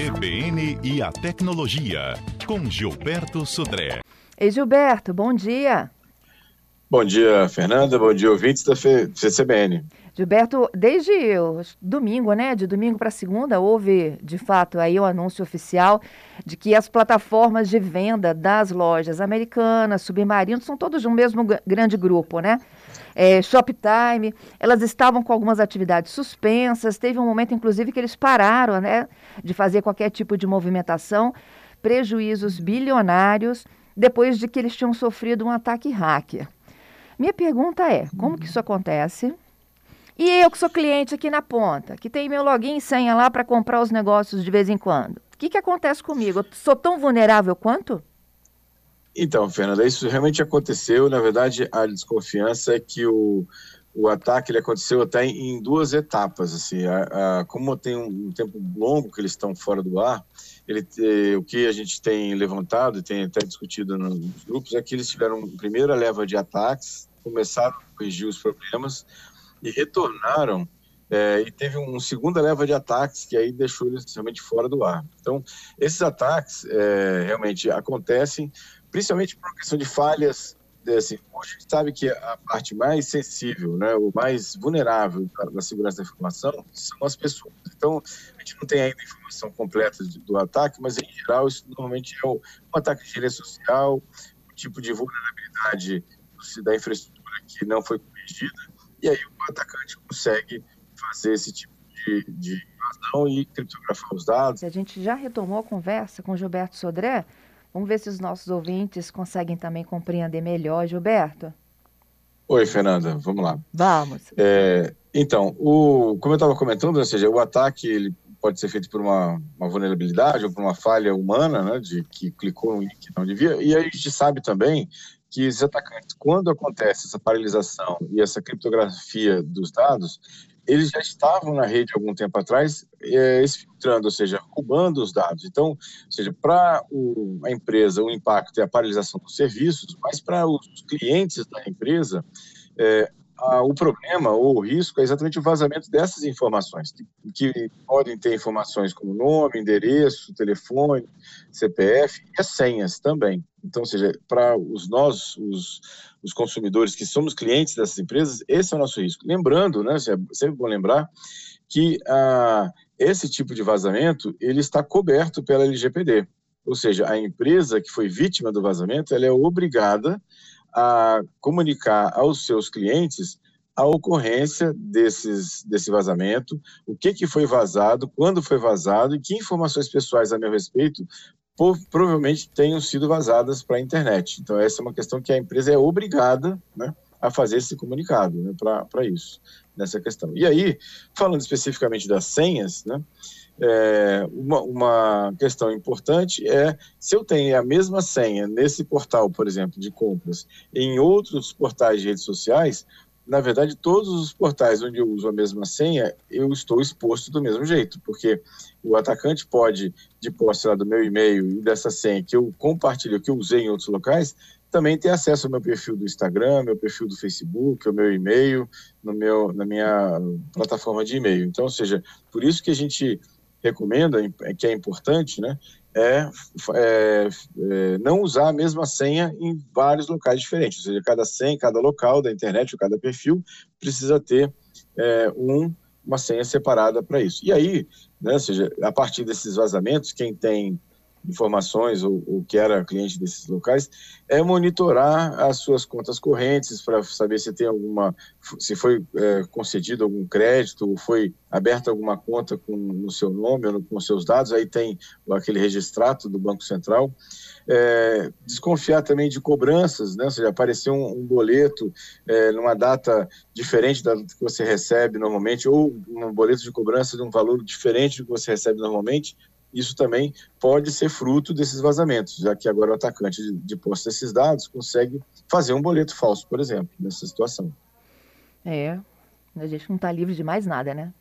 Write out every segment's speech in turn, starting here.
CBN e a Tecnologia, com Gilberto Sudré. Ei, Gilberto, bom dia. Bom dia, Fernanda. Bom dia, ouvintes da CBN. Gilberto, desde domingo, né, de domingo para segunda, houve de fato aí o um anúncio oficial de que as plataformas de venda das lojas americanas, Submarino, são todos de um mesmo grande grupo, né? É, Shoptime, elas estavam com algumas atividades suspensas. Teve um momento, inclusive, que eles pararam, né, de fazer qualquer tipo de movimentação, prejuízos bilionários depois de que eles tinham sofrido um ataque hacker. Minha pergunta é: como que isso acontece? E eu que sou cliente aqui na ponta, que tem meu login e senha lá para comprar os negócios de vez em quando. O que, que acontece comigo? Eu sou tão vulnerável quanto? Então, Fernanda, isso realmente aconteceu. Na verdade, a desconfiança é que o, o ataque ele aconteceu até em, em duas etapas. Assim, a, a, como tem um, um, tempo longo que eles estão fora do ar, ele, eh, o que a gente tem levantado e tem até discutido nos grupos é que eles tiveram primeira leva de ataques, começaram a corrigir os problemas, e retornaram é, e teve uma segunda leva de ataques que aí deixou eles realmente fora do ar. Então, esses ataques é, realmente acontecem, principalmente por questão de falhas. Assim, hoje a gente sabe que a parte mais sensível, né, o mais vulnerável da segurança da informação são as pessoas. Então, a gente não tem ainda informação completa do ataque, mas em geral isso normalmente é um ataque de rede social, um tipo de vulnerabilidade da infraestrutura que não foi corrigida e aí o atacante consegue fazer esse tipo de, de invasão e criptografar os dados. A gente já retomou a conversa com Gilberto Sodré. Vamos ver se os nossos ouvintes conseguem também compreender melhor, Gilberto. Oi, Fernanda, vamos lá. Vamos. É, então, o, como eu estava comentando, ou seja, o ataque ele pode ser feito por uma, uma, vulnerabilidade ou por uma falha humana, né, de que clicou no link que não devia. E aí a gente sabe também que os atacantes, quando acontece essa paralisação e essa criptografia dos dados, eles já estavam na rede algum tempo atrás, é, ou seja, roubando os dados. Então, seja, para a empresa, o impacto é a paralisação dos serviços, mas para os clientes da empresa, é, o problema ou o risco é exatamente o vazamento dessas informações, que, que, podem ter informações como nome, endereço, telefone, CPF e as senhas também. Então, ou seja, para os nós, os, os consumidores que somos clientes dessas empresas, esse é o nosso risco. Lembrando, né, é sempre bom lembrar, que ah, esse tipo de vazamento ele está coberto pela LGPD. Ou seja, a empresa que foi vítima do vazamento, ela é obrigada a comunicar aos seus clientes a ocorrência desses, desse vazamento, o que, que foi vazado, quando foi vazado e que informações pessoais a meu respeito provavelmente tenham sido vazadas para a internet. Então, essa é uma questão que a empresa é obrigada né, a fazer esse comunicado né, para isso, nessa questão. E aí, falando especificamente das senhas, né, é, uma, uma, questão importante é se eu tenho a mesma senha nesse portal, por exemplo, de compras, em outros portais de redes sociais, na verdade, todos os portais onde eu uso a mesma senha, eu estou exposto do mesmo jeito, porque o atacante pode, de posse lá do meu e-mail e dessa senha que eu compartilho, que eu usei em outros locais, também ter acesso ao meu perfil do Instagram, meu perfil do Facebook, ao meu e-mail, no meu, na minha plataforma de e-mail. Então, ou seja, por isso que a gente recomenda, que é importante, né, é, é, é, não usar a mesma senha em vários locais diferentes. Ou seja, cada senha, cada local da internet, ou cada perfil, precisa ter é, um, uma senha separada para isso. E aí, né, ou seja, a partir desses vazamentos, quem tem informações ou, ou, que era cliente desses locais é monitorar as suas contas correntes para saber se tem alguma se foi é, concedido algum crédito ou foi aberta alguma conta com o seu nome ou com seus dados aí tem aquele registrato do Banco Central. É, desconfiar também de cobranças né ou seja aparecer um, um boleto é, numa data diferente da que você recebe normalmente ou um boleto de cobrança de um valor diferente do que você recebe normalmente isso também pode ser fruto desses vazamentos, já que agora o atacante de, de posse desses dados consegue fazer um boleto falso, por exemplo, nessa situação. É, a gente não está livre de mais nada, né?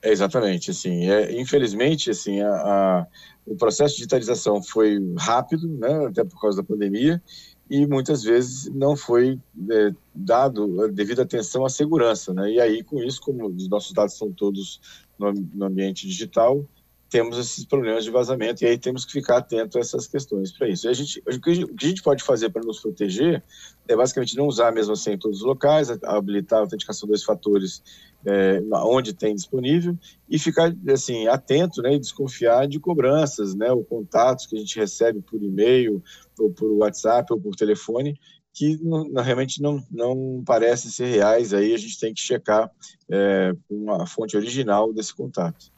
É, exatamente, assim, é, infelizmente, assim, a, a, o processo de digitalização foi rápido, né, até por causa da pandemia, e muitas vezes não foi é, dado a devida atenção à segurança, né, e aí com isso, como os nossos dados são todos no, no ambiente digital, temos esses problemas de vazamento, e aí temos que ficar atento a essas questões para isso. A gente, o que a gente pode fazer para nos proteger é basicamente não usar mesmo assim em todos os locais, habilitar a autenticação dois fatores é, onde tem disponível e ficar assim atento né, e desconfiar de cobranças, né, ou contatos que a gente recebe por e-mail, ou por WhatsApp, ou por telefone, que não, realmente não, não parecem ser reais, aí a gente tem que checar é, uma fonte original desse contato.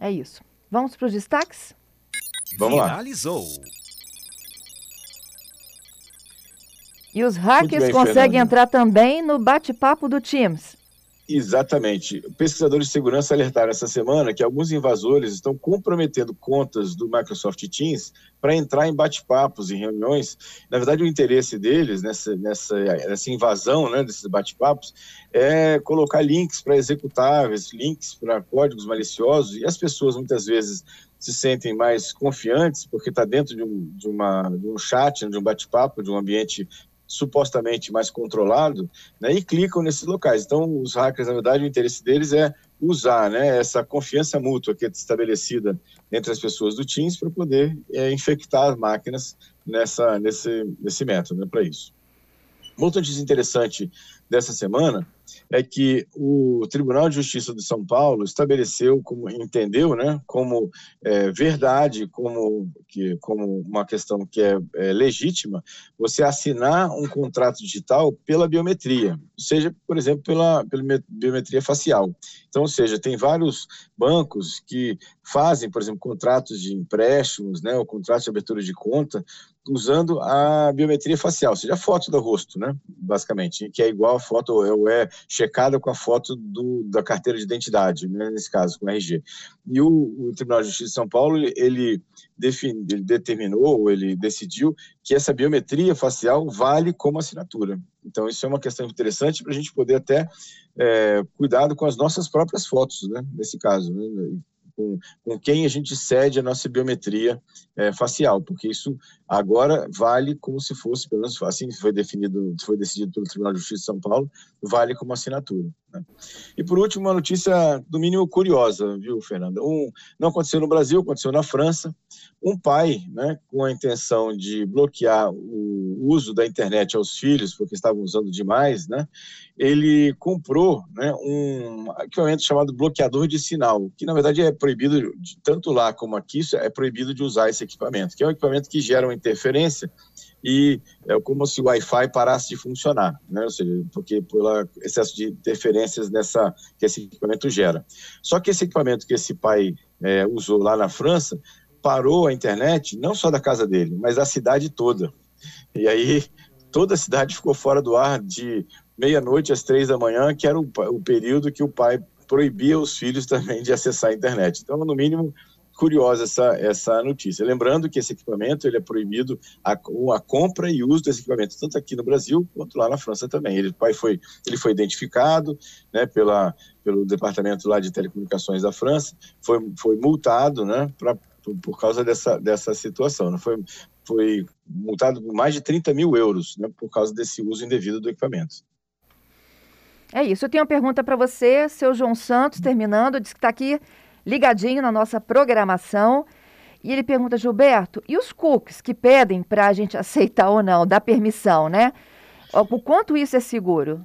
É isso. Vamos para os destaques? Vamos lá. Finalizou. E os hackers bem, conseguem Fernanda. entrar também no bate-papo do Teams. Exatamente. Pesquisadores de segurança alertaram essa semana que alguns invasores estão comprometendo contas do Microsoft Teams para entrar em bate-papos, em reuniões. Na verdade, o interesse deles nessa, nessa, nessa invasão né, desses bate-papos é colocar links para executáveis, links para códigos maliciosos, e as pessoas muitas vezes se sentem mais confiantes porque está dentro de um, de, uma, de um chat, de um bate-papo, de um ambiente supostamente mais controlado, né, e clicam nesses locais. Então, os hackers, na verdade, o interesse deles é usar né, essa confiança mútua que é estabelecida entre as pessoas do Teams para poder é, infectar as máquinas nessa, nesse, nesse método, né, para isso. Outra notícia interessante dessa semana é que o Tribunal de Justiça de São Paulo estabeleceu, como entendeu, né, como é, verdade, como, que, como uma questão que é, é, legítima, você assinar um contrato digital pela biometria, seja, por exemplo, pela, pela biometria facial. Então, ou seja, tem vários bancos que fazem, por exemplo, contratos de empréstimos, né, ou contratos de abertura de conta, usando a biometria facial, ou seja, a foto do rosto, né, basicamente, que é igual a foto, ou é checada com a foto do, da carteira de identidade, né, nesse caso, com o RG. E o, o, Tribunal de Justiça de São Paulo, ele, define, ele determinou, ou ele decidiu que essa biometria facial vale como assinatura. Então, isso é uma questão interessante para a gente poder até é, cuidado com as nossas próprias fotos, né, nesse caso, né, com, com quem a gente cede a nossa biometria é, facial, porque isso agora vale como se fosse, pelo menos assim foi definido, foi decidido pelo Tribunal de Justiça de São Paulo, vale como assinatura. E por último, uma notícia do mínimo curiosa, viu, Fernanda? Um, não aconteceu no Brasil, aconteceu na França. Um pai, né, com a intenção de bloquear o uso da internet aos filhos, porque estavam usando demais, né, ele comprou né, um equipamento chamado bloqueador de sinal, que na verdade é proibido, tanto lá como aqui, é proibido de usar esse equipamento, que é um equipamento que gera uma interferência e é como se o Wi-Fi parasse de funcionar, né? ou seja, porque pelo excesso de interferências nessa que esse equipamento gera. Só que esse equipamento que esse pai é, usou lá na França parou a internet não só da casa dele, mas da cidade toda. E aí toda a cidade ficou fora do ar de meia-noite às três da manhã, que era o, o período que o pai proibia os filhos também de acessar a internet. Então, no mínimo, curiosa essa, essa notícia. Lembrando que esse equipamento ele é proibido a, a compra e uso desse equipamento, tanto aqui no Brasil quanto lá na França também. Ele, pai foi, ele foi identificado né, pela, pelo departamento lá de telecomunicações da França, foi, foi multado né, pra, por, causa dessa, dessa situação. Né, foi, foi multado por mais de 30 mil euros né, por causa desse uso indevido do equipamento. É isso. Eu tenho uma pergunta para você, seu João Santos, terminando, diz que está aqui ligadinho na nossa programação. E ele pergunta, Gilberto, e os cookies que pedem para a gente aceitar ou não, dar permissão, né? O quanto isso é seguro?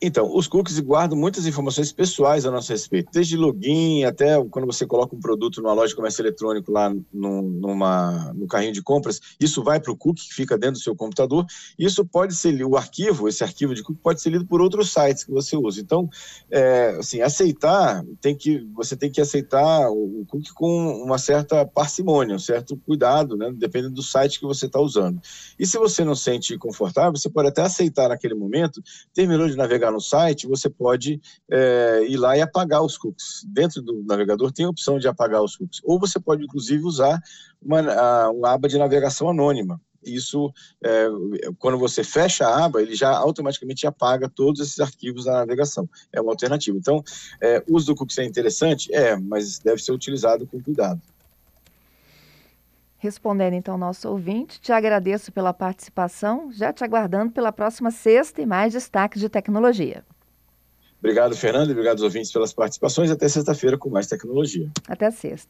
Então, os cookies guardam muitas informações pessoais a nosso respeito, desde login até quando você coloca um produto numa loja de comércio eletrônico lá no, numa, no carrinho de compras, isso vai para o cookie que fica dentro do seu computador. Isso pode ser o arquivo, esse arquivo de cookie pode ser lido por outros sites que você usa. Então, é, assim, aceitar tem que você tem que aceitar o, o cookie com uma certa parcimônia, um certo cuidado, né, dependendo do site que você está usando. E se você não sente confortável, você pode até aceitar naquele momento, terminou de navegar no site, você pode é, ir lá e apagar os cookies. Dentro do navegador tem a opção de apagar os cookies. Ou você pode, inclusive, usar uma, a, uma aba de navegação anônima. Isso, é, quando você fecha a aba, ele já automaticamente apaga todos esses arquivos da navegação. É uma alternativa. Então, é, o uso do cookies é interessante? É, mas deve ser utilizado com cuidado. Respondendo então ao nosso ouvinte, te agradeço pela participação, já te aguardando pela próxima sexta e mais destaques de tecnologia. Obrigado, Fernando, e obrigado aos ouvintes pelas participações. Até sexta-feira com mais tecnologia. Até sexta.